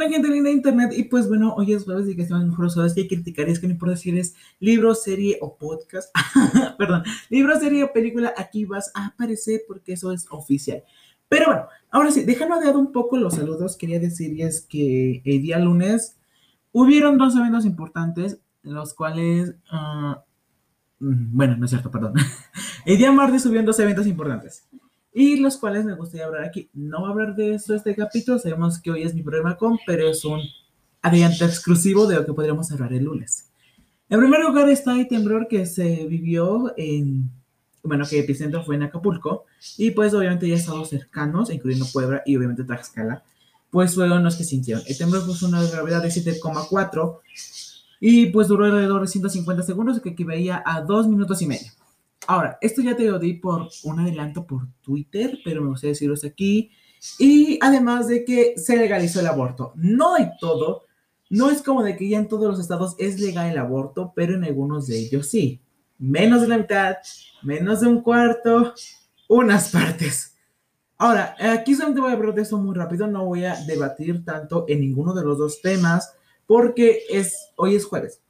onda, gente linda de internet? Y pues bueno, hoy es jueves y que estamos mejor usados que criticar es que no importa si eres libro, serie o podcast. Perdón, libro, serie o película, aquí vas a aparecer porque eso es oficial. Pero bueno, ahora sí, dejando de lado un poco los saludos, quería decirles que el día lunes hubieron dos eventos importantes, los cuales. mm, bueno, no es cierto, perdón. El día martes hubieron dos eventos importantes y los cuales me gustaría hablar aquí. No hablar de eso este capítulo, sabemos que hoy es mi problema con, pero es un adelanto exclusivo de lo que podríamos hablar el lunes. En primer lugar está el temblor que se vivió en, bueno, que el epicentro fue en Acapulco, y pues obviamente ya estados cercanos, incluyendo Puebla y obviamente Tlaxcala, pues fueron los que sintieron. El temblor fue una gravedad de 7,4 y pues duró alrededor de 150 segundos, que equivalía a dos minutos y medio. Ahora, esto ya te lo di por un adelanto por Twitter, pero me gustaría decirlos aquí. Y además de que se legalizó el aborto. No hay todo. No es como de que ya en todos los estados es legal el aborto, pero en algunos de ellos sí. Menos de la mitad, menos de un cuarto, unas partes. Ahora, aquí solamente voy a hablar de eso muy rápido. No voy a debatir tanto en ninguno de los dos temas porque es, hoy es jueves.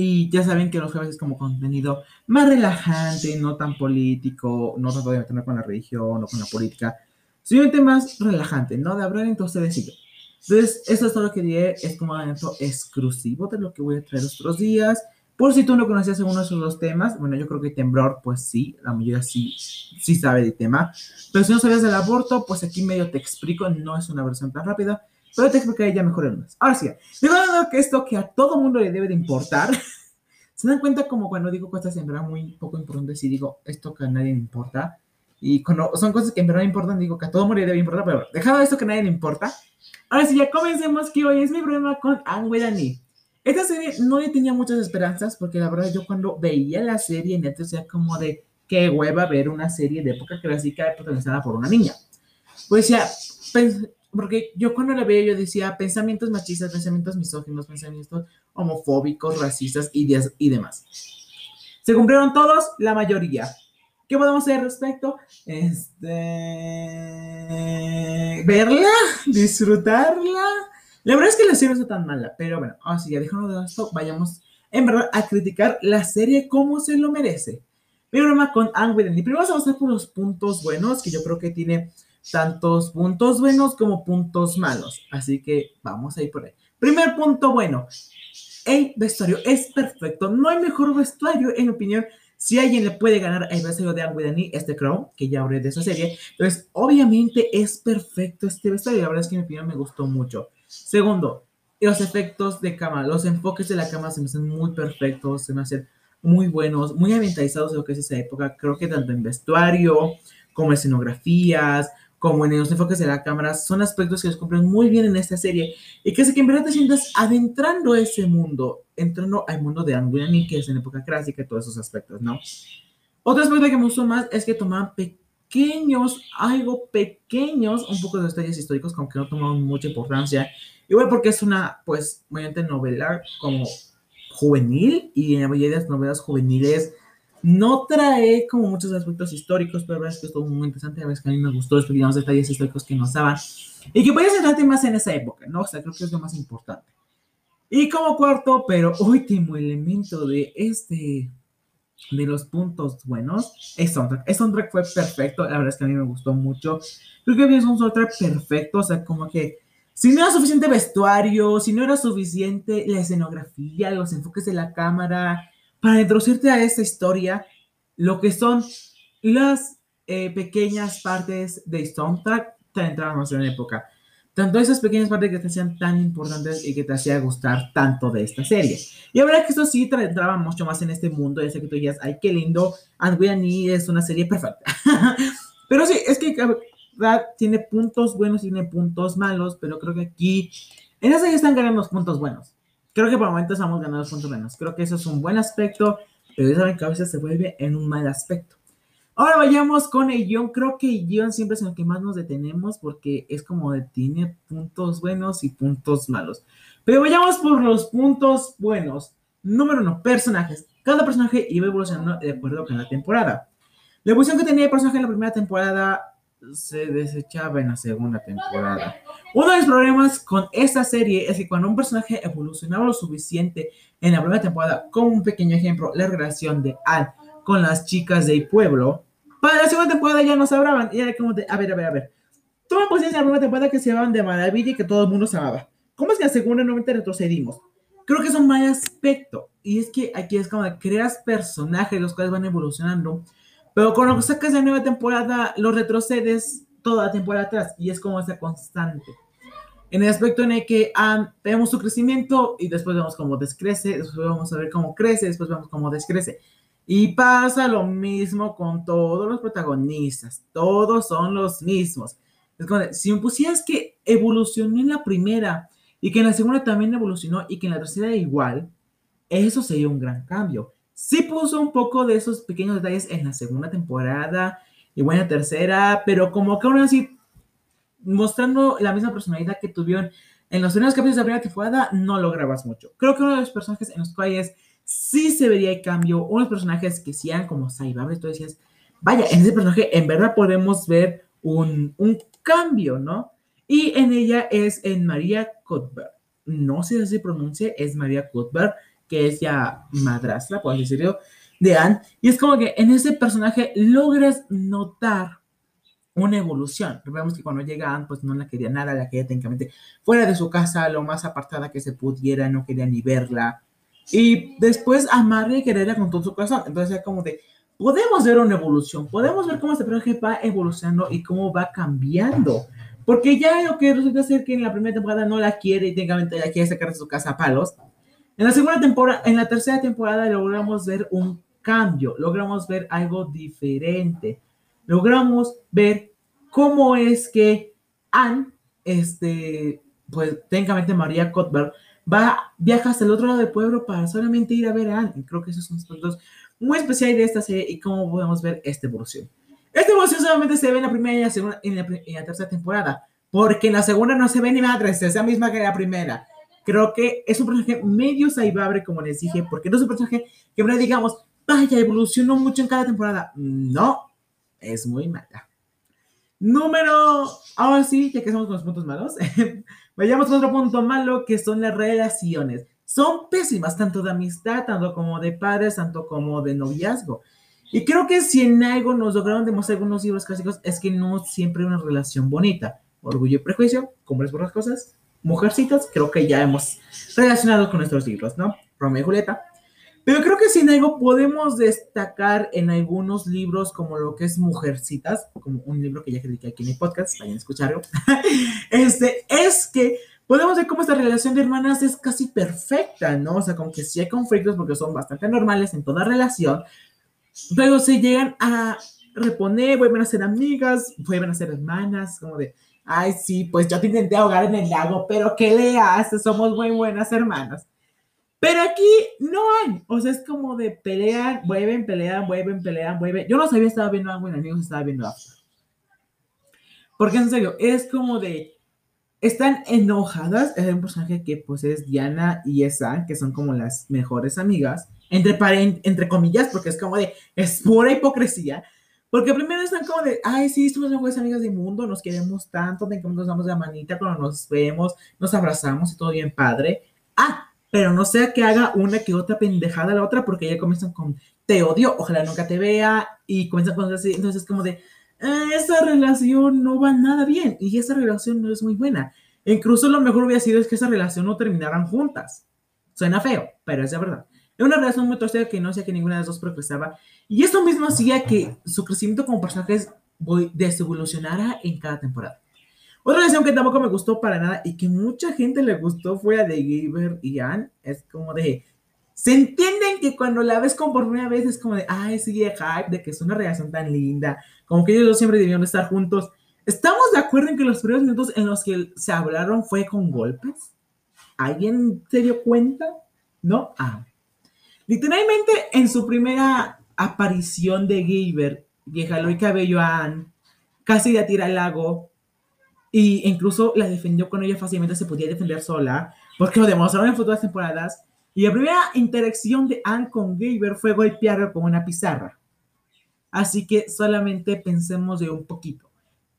Y ya saben que los jueves es como contenido más relajante, no tan político, no tanto de meterme con la religión o con la política, simplemente más relajante, ¿no? De hablar entre ustedes y yo. Entonces, eso es todo lo que diré, es como un evento exclusivo de lo que voy a traer los otros días. Por si tú no conocías alguno de esos dos temas, bueno, yo creo que temblor, pues sí, la mayoría sí, sí sabe del tema. Pero si no sabías del aborto, pues aquí medio te explico, no es una versión tan rápida, pero te explicaré ya mejor el lunes. Ahora sí, digo que esto que a todo mundo le debe de importar, se dan cuenta como cuando digo cosas en verdad muy poco importantes y digo esto que a nadie le importa, y cuando son cosas que en verdad importan, digo que a todo mundo le debe importar, pero dejado esto que a nadie le importa, ahora sí, ya comencemos que hoy es mi problema con Anne Dani. Esta serie no le tenía muchas esperanzas porque la verdad yo cuando veía la serie en Netflix era como de qué hueva ver una serie de época clásica protagonizada por una niña. Pues ya, pens- porque yo cuando la veía yo decía pensamientos machistas, pensamientos misóginos, pensamientos homofóbicos, racistas y, des- y demás. Se cumplieron todos, la mayoría. ¿Qué podemos hacer al respecto? Este... Verla, disfrutarla. La verdad es que la serie no está tan mala, pero bueno, ahora sí, ya dejando de esto, vayamos en verdad a criticar la serie como se lo merece. Mi con Anne Whedon. Y primero vamos a pasar por los puntos buenos, que yo creo que tiene tantos puntos buenos como puntos malos. Así que vamos a ir por ahí. Primer punto bueno. El vestuario es perfecto. No hay mejor vestuario, en mi opinión. Si alguien le puede ganar el vestuario de y este Crown, que ya hablé de esa serie, entonces obviamente es perfecto este vestuario. La verdad es que en mi opinión me gustó mucho. Segundo, los efectos de cámara, los enfoques de la cámara se me hacen muy perfectos, se me hacen muy buenos, muy ambientalizados de que es esa época. Creo que tanto en vestuario, como en escenografías, como en los enfoques de la cámara, son aspectos que los cumplen muy bien en esta serie y que hace que en verdad te sientas adentrando a ese mundo, entrando al mundo de Whedon, que es en época clásica todos esos aspectos, ¿no? Otro aspecto que me gustó más es que tomaban pequeños, algo pequeños, un poco de detalles históricos, como que no tomaban mucha importancia. Igual porque es una, pues, obviamente novela como juvenil y en la mayoría de las novelas juveniles no trae como muchos aspectos históricos, pero la verdad es que estuvo muy interesante. La verdad es que a mí me gustó los pequeños detalles históricos que nos daban y que podías centrarte más en esa época, ¿no? O sea, creo que es lo más importante. Y como cuarto, pero último elemento de este, de los puntos buenos, es soundtrack. El soundtrack fue perfecto, la verdad es que a mí me gustó mucho. Creo que es un soundtrack perfecto, o sea, como que si no era suficiente vestuario, si no era suficiente la escenografía, los enfoques de la cámara, para introducirte a esta historia, lo que son las eh, pequeñas partes de soundtrack te entraban más en la época. Tanto esas pequeñas partes que te hacían tan importantes y que te hacía gustar tanto de esta serie. Y la verdad que eso sí te entraba mucho más en este mundo. Ya sé que tú dirías, ay, qué lindo, And We Are Me es una serie perfecta. pero sí, es que verdad, tiene puntos buenos y tiene puntos malos, pero creo que aquí, en esa ya están ganando los puntos buenos. Creo que por el momento estamos ganando puntos buenos. Creo que eso es un buen aspecto, pero ya saben que a veces se vuelve en un mal aspecto. Ahora vayamos con el guion. Creo que el guion siempre es en el que más nos detenemos porque es como de tiene puntos buenos y puntos malos. Pero vayamos por los puntos buenos. Número uno, personajes. Cada personaje iba evolucionando de acuerdo con la temporada. La evolución que tenía el personaje en la primera temporada se desechaba en la segunda temporada. Uno de los problemas con esta serie es que cuando un personaje evolucionaba lo suficiente en la primera temporada, como un pequeño ejemplo, la relación de Anne con las chicas del pueblo, para la segunda temporada ya no se hablaban. Y era como de, a ver, a ver, a ver. Toma posición en la primera temporada que se llamaban de maravilla y que todo el mundo se amaba. ¿Cómo es que en la segunda nuevamente retrocedimos? Creo que es un mal aspecto. Y es que aquí es como que creas personajes los cuales van evolucionando. Pero con lo que sacas de nueva temporada, los retrocedes toda la temporada atrás. Y es como esa constante. En el aspecto en el que um, vemos su crecimiento y después vemos cómo descrece, después vamos a ver cómo crece, después vemos cómo descrece. Y pasa lo mismo con todos los protagonistas, todos son los mismos. Si me pusieras que evolucionó en la primera y que en la segunda también evolucionó y que en la tercera igual, eso sería un gran cambio. Sí puso un poco de esos pequeños detalles en la segunda temporada y buena tercera, pero como que aún así, mostrando la misma personalidad que tuvieron en los primeros capítulos de la primera temporada, no lo grabas mucho. Creo que uno de los personajes en los cuales sí se vería el cambio. Unos personajes que sean como Saibab, tú decías, vaya, en ese personaje en verdad podemos ver un, un cambio, ¿no? Y en ella es en María Cuthbert. No sé si se pronuncia, es María Cuthbert, que es ya madrastra, por decirlo, de Anne. Y es como que en ese personaje logras notar una evolución. Vemos que cuando llega Anne, pues no la quería nada, la quería técnicamente fuera de su casa, lo más apartada que se pudiera, no quería ni verla. Y después amarle y quererla con todo su corazón. Entonces es como de, podemos ver una evolución, podemos ver cómo este personaje va evolucionando y cómo va cambiando. Porque ya lo que resulta ser que en la primera temporada no la quiere y técnicamente la quiere sacar de su casa a palos. En la segunda temporada, en la tercera temporada logramos ver un cambio, logramos ver algo diferente. Logramos ver cómo es que Anne, este, pues técnicamente María Cuthbert, va, viaja hasta el otro lado del pueblo para solamente ir a ver a Anne. Creo que esos son aspectos muy especiales de esta serie y cómo podemos ver esta evolución. Esta evolución solamente se ve en la primera y la, segunda, en la, tercera temporada, porque en la segunda no se ve ni madre, es la misma que la primera. Creo que es un personaje medio saibable, como les dije, porque no es un personaje que, digamos, vaya, evolucionó mucho en cada temporada. No, es muy mala. Número, ahora sí, ya que estamos con los puntos malos, Vayamos a otro punto malo que son las relaciones. Son pésimas, tanto de amistad, tanto como de padres, tanto como de noviazgo. Y creo que si en algo nos lograron demostrar algunos libros clásicos es que no siempre hay una relación bonita. Orgullo y prejuicio, es por las cosas, mujercitas, creo que ya hemos relacionado con nuestros libros, ¿no? Romeo y Julieta, pero creo que sin algo podemos destacar en algunos libros como lo que es Mujercitas, como un libro que ya critiqué aquí en mi podcast, vayan a escucharlo, este, es que podemos ver cómo esta relación de hermanas es casi perfecta, ¿no? O sea, como que sí hay conflictos porque son bastante normales en toda relación, pero se llegan a reponer, vuelven a ser amigas, vuelven a ser hermanas, como de, ay, sí, pues yo te intenté ahogar en el lago, pero ¿qué le haces? Somos muy buenas hermanas. Pero aquí no hay, o sea, es como de pelear, vuelven, pelean, vuelven, pelean, vuelven. Yo no sabía, estaba viendo algo en amigos, estaba viendo algo. Porque en serio, es como de, están enojadas, es un personaje que pues es Diana y Esa, que son como las mejores amigas, entre, entre comillas, porque es como de, es pura hipocresía, porque primero están como de, ay, sí, somos mejores amigas del mundo, nos queremos tanto, nos damos la manita cuando nos vemos, nos abrazamos y todo bien padre. Ah, pero no sea que haga una que otra pendejada a la otra, porque ya comienzan con te odio, ojalá nunca te vea, y comienzan con así, entonces es como de ah, esa relación no va nada bien, y esa relación no es muy buena. incluso lo mejor hubiera sido es que esa relación no terminaran juntas. Suena feo, pero es de verdad. Es una relación muy torcida que no sé que ninguna de las dos progresaba, y esto mismo hacía que su crecimiento como personajes desevolucionara en cada temporada. Otra relación que tampoco me gustó para nada y que mucha gente le gustó fue a de Gaber y Anne. Es como de. Se entienden que cuando la ves como por primera vez es como de, ay, sigue hype, de que es una relación tan linda, como que ellos dos siempre debieron estar juntos. ¿Estamos de acuerdo en que los primeros minutos en los que se hablaron fue con golpes? ¿Alguien se dio cuenta? ¿No? Ah. Literalmente en su primera aparición de Gaber, que jaló el cabello a Anne, casi la tira al lago, y incluso la defendió con ella fácilmente, se podía defender sola, porque lo demostraron en futuras temporadas. Y la primera interacción de Anne con Gaber fue golpearlo con una pizarra. Así que solamente pensemos de un poquito.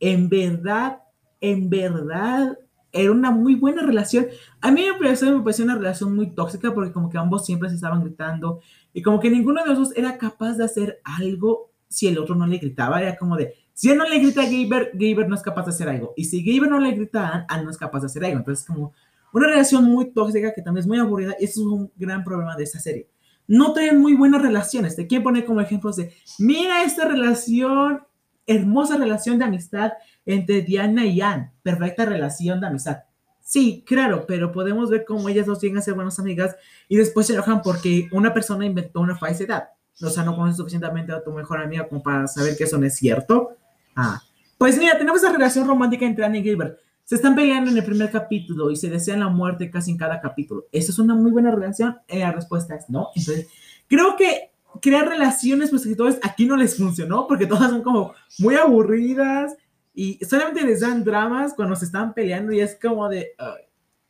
en verdad, en verdad, era una muy buena relación. A mí me pareció, me pareció una relación muy tóxica porque como que ambos siempre se estaban gritando y como que ninguno de los dos era capaz de hacer algo si el otro no le gritaba. Era como de, si él no le grita a Gaber, Gaber no es capaz de hacer algo. Y si Gaber no le grita a Anne, no es capaz de hacer algo. Entonces como una relación muy tóxica que también es muy aburrida y eso es un gran problema de esta serie. No tienen muy buenas relaciones. Te quieren poner como ejemplos de, mira esta relación, hermosa relación de amistad entre Diana y Anne. Perfecta relación de amistad. Sí, claro, pero podemos ver cómo ellas dos llegan a ser buenas amigas y después se enojan porque una persona inventó una falsedad. O sea, no conoces suficientemente a tu mejor amiga como para saber que eso no es cierto. Ah, pues mira, tenemos esa relación romántica entre Anne y Gilbert. Se están peleando en el primer capítulo y se desean la muerte casi en cada capítulo. ¿Eso es una muy buena relación? Eh, la respuesta es no. Entonces, creo que crear relaciones con escritores aquí no les funcionó porque todas son como muy aburridas y solamente les dan dramas cuando se están peleando y es como de...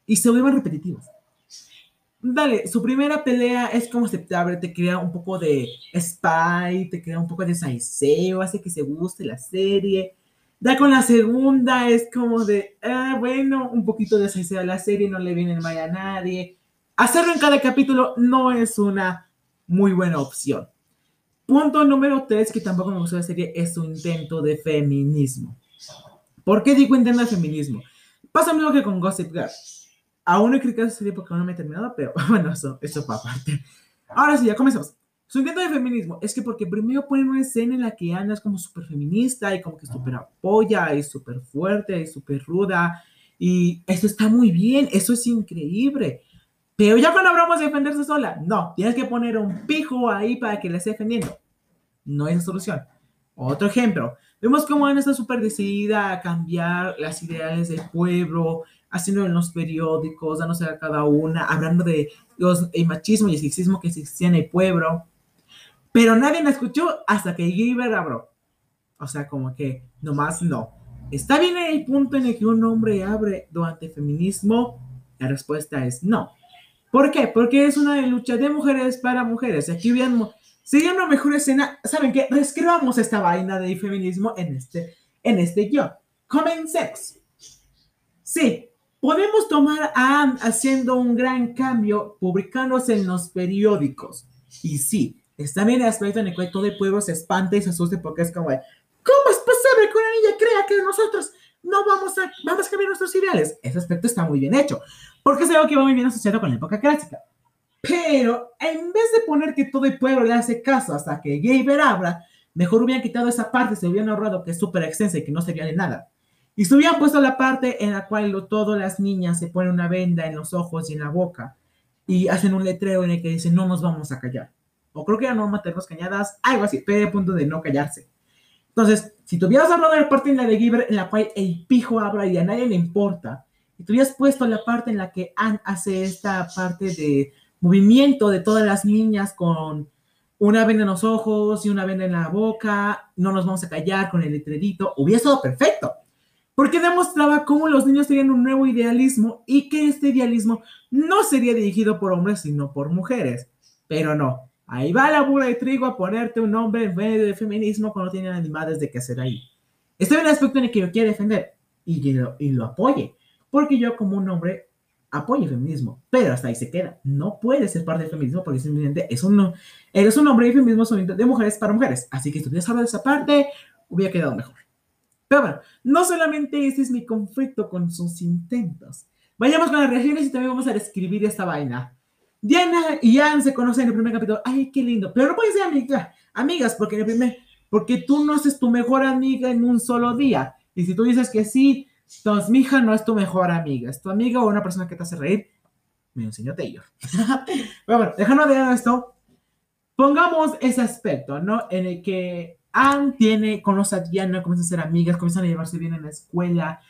y se vuelven repetitivos. Dale, su primera pelea es como aceptable, te crea un poco de spy, te crea un poco de saiseo, hace que se guste la serie ya con la segunda es como de, ah, bueno, un poquito de a la serie, no le viene mal a nadie. Hacerlo en cada capítulo no es una muy buena opción. Punto número tres, que tampoco me gustó la serie, es su intento de feminismo. ¿Por qué digo intento de feminismo? Pasa lo mismo que con Gossip Girl. Aún no he criticado esa serie porque aún no me he terminado, pero bueno, eso, eso para aparte. Ahora sí, ya comenzamos. Su intento de feminismo es que porque primero ponen una escena en la que Ana es como súper feminista y como que súper apoya y súper fuerte y súper ruda. Y eso está muy bien, eso es increíble. Pero ya cuando hablamos de defenderse sola, no, tienes que poner un pijo ahí para que le esté defendiendo. No es la solución. Otro ejemplo, vemos cómo Ana está súper decidida a cambiar las ideales del pueblo, haciendo en los periódicos, dándose a cada una, hablando de los, el machismo y el sexismo que existía en el pueblo. Pero nadie me escuchó hasta que Giver abrió. O sea, como que nomás no. ¿Está bien el punto en el que un hombre abre durante el feminismo? La respuesta es no. ¿Por qué? Porque es una lucha de mujeres para mujeres. Aquí bien, sería una mejor escena. ¿Saben qué? Reescribamos esta vaina de feminismo en este, en este guion. Comencemos. Sí, podemos tomar a Anne haciendo un gran cambio publicándose en los periódicos. Y sí, Está bien el aspecto en el que todo el pueblo se espanta y se asuste porque es como, ¿cómo es posible que una niña crea que nosotros no vamos a, vamos a cambiar nuestros ideales? Ese aspecto está muy bien hecho, porque es algo que va muy bien asociado con la época clásica. Pero en vez de poner que todo el pueblo le hace caso hasta que Gaber habla, mejor hubieran quitado esa parte, se hubieran ahorrado que es súper extensa y que no sería de nada. Y se hubieran puesto la parte en la cual todas las niñas se ponen una venda en los ojos y en la boca y hacen un letrero en el que dice no nos vamos a callar o creo que era no maternos cañadas, algo así, pero a punto de no callarse. Entonces, si tuvieras hablado de la parte en la de Giver en la cual el pijo habla y a nadie le importa, y tuvieras puesto la parte en la que Anne hace esta parte de movimiento de todas las niñas con una venda en los ojos y una venda en la boca, no nos vamos a callar con el letrerito, hubiera estado perfecto. Porque demostraba cómo los niños tenían un nuevo idealismo y que este idealismo no sería dirigido por hombres, sino por mujeres. Pero no, Ahí va la burra de trigo a ponerte un nombre en medio de feminismo cuando tienen animales de qué hacer ahí. Este es un aspecto en el que yo quiero defender y lo apoye, porque yo como un hombre apoyo el feminismo, pero hasta ahí se queda. No puede ser parte del feminismo porque simplemente es un, eres un hombre y el feminismo son de mujeres para mujeres. Así que si tuvieras hablado de esa parte, hubiera quedado mejor. Pero bueno, no solamente ese es mi conflicto con sus intentos. Vayamos con las reacciones y también vamos a describir esta vaina. Diana y Anne se conocen en el primer capítulo. Ay, qué lindo. Pero no pueden ser amigas, amigas porque en el primer, porque tú no haces tu mejor amiga en un solo día. Y si tú dices que sí, entonces mi hija no es tu mejor amiga, es tu amiga o una persona que te hace reír. Me enseñó Taylor. Pero bueno, dejando de esto, pongamos ese aspecto, ¿no? En el que Anne tiene, conoce a Diana, comienzan a ser amigas, comienzan a llevarse bien en la escuela.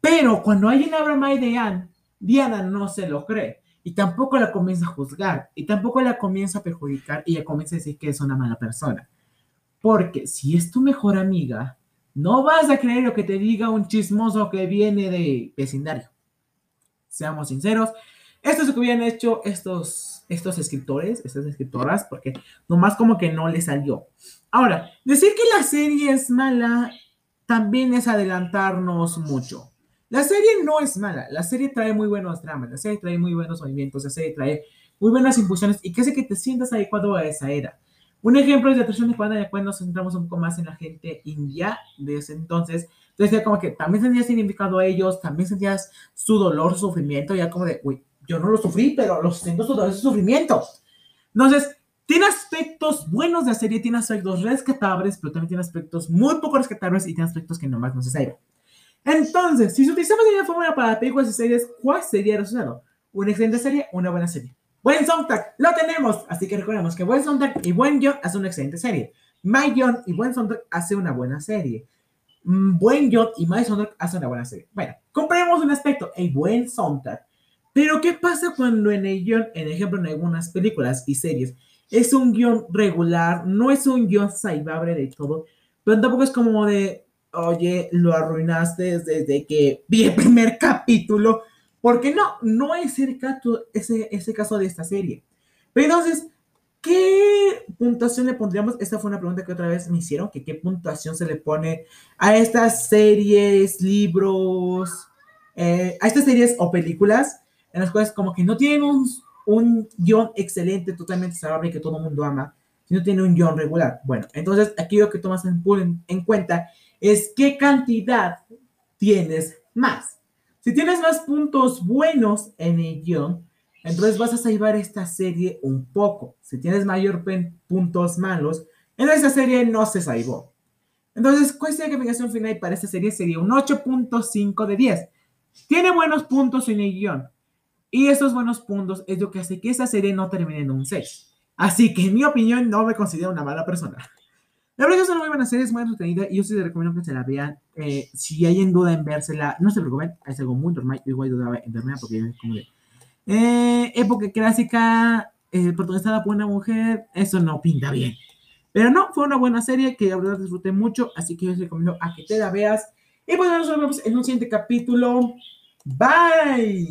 Pero cuando alguien habla mal de Anne, Diana no se lo cree y tampoco la comienza a juzgar y tampoco la comienza a perjudicar y ella comienza a decir que es una mala persona. Porque si es tu mejor amiga, no vas a creer lo que te diga un chismoso que viene de vecindario. Seamos sinceros, esto es lo que habían hecho estos, estos escritores, estas escritoras, porque nomás como que no les salió. Ahora, decir que la serie es mala también es adelantarnos mucho. La serie no es mala, la serie trae muy buenos dramas, la serie trae muy buenos movimientos, la serie trae muy buenas impulsiones y que hace que te sientas adecuado a esa era. Un ejemplo es la atracción de Juana, ya cuando nos centramos un poco más en la gente india de ese entonces. Entonces, como que también sentías significado a ellos, también sentías su dolor, su sufrimiento, ya como de, uy, yo no lo sufrí, pero lo siento su dolor, su sufrimiento. Entonces, tiene aspectos buenos de la serie, tiene aspectos rescatables, pero también tiene aspectos muy poco rescatables y tiene aspectos que nomás no se saben. Entonces, si utilizamos la fórmula para películas y series, ¿cuál sería el resultado? Una excelente serie, una buena serie. Buen soundtrack, lo tenemos. Así que recordemos que buen soundtrack y buen guion hace una excelente serie. My guion y buen soundtrack hace una buena serie. Mm, buen guion y my soundtrack hace una buena serie. Bueno, compremos un aspecto, el buen soundtrack. Pero, ¿qué pasa cuando en el guion, en ejemplo, en algunas películas y series, es un guion regular, no es un guion salvable de todo, pero tampoco es como de, oye, lo arruinaste desde que vi el primer capítulo, porque no, no es el caso, ese, ese caso de esta serie. Pero entonces, ¿qué puntuación le pondríamos? Esta fue una pregunta que otra vez me hicieron, que qué puntuación se le pone a estas series, libros, eh, a estas series o películas en las cuales como que no tienen un, un guion excelente, totalmente salvable que todo el mundo ama, sino tiene un guion regular. Bueno, entonces aquí lo que tomas en, en cuenta es qué cantidad tienes más. Si tienes más puntos buenos en el guion, entonces vas a salvar esta serie un poco. Si tienes mayor puntos malos, en esta serie no se salvó. Entonces, ¿cuál sería la calificación final para esta serie? Sería un 8.5 de 10. Tiene buenos puntos en el guion. Y esos buenos puntos es lo que hace que esta serie no termine en un 6. Así que, en mi opinión, no me considero una mala persona. La verdad que es una muy buena serie, es muy entretenida y yo sí les recomiendo que se la vean. Eh, si hay en duda en vérsela, no se preocupen, es algo muy normal. Yo igual dudaba en verla porque es como de. Eh, época clásica, eh, protagonizada por una mujer, eso no pinta bien. Pero no, fue una buena serie que la verdad disfruté mucho, así que yo les recomiendo a que te la veas. Y pues nos vemos en un siguiente capítulo. Bye.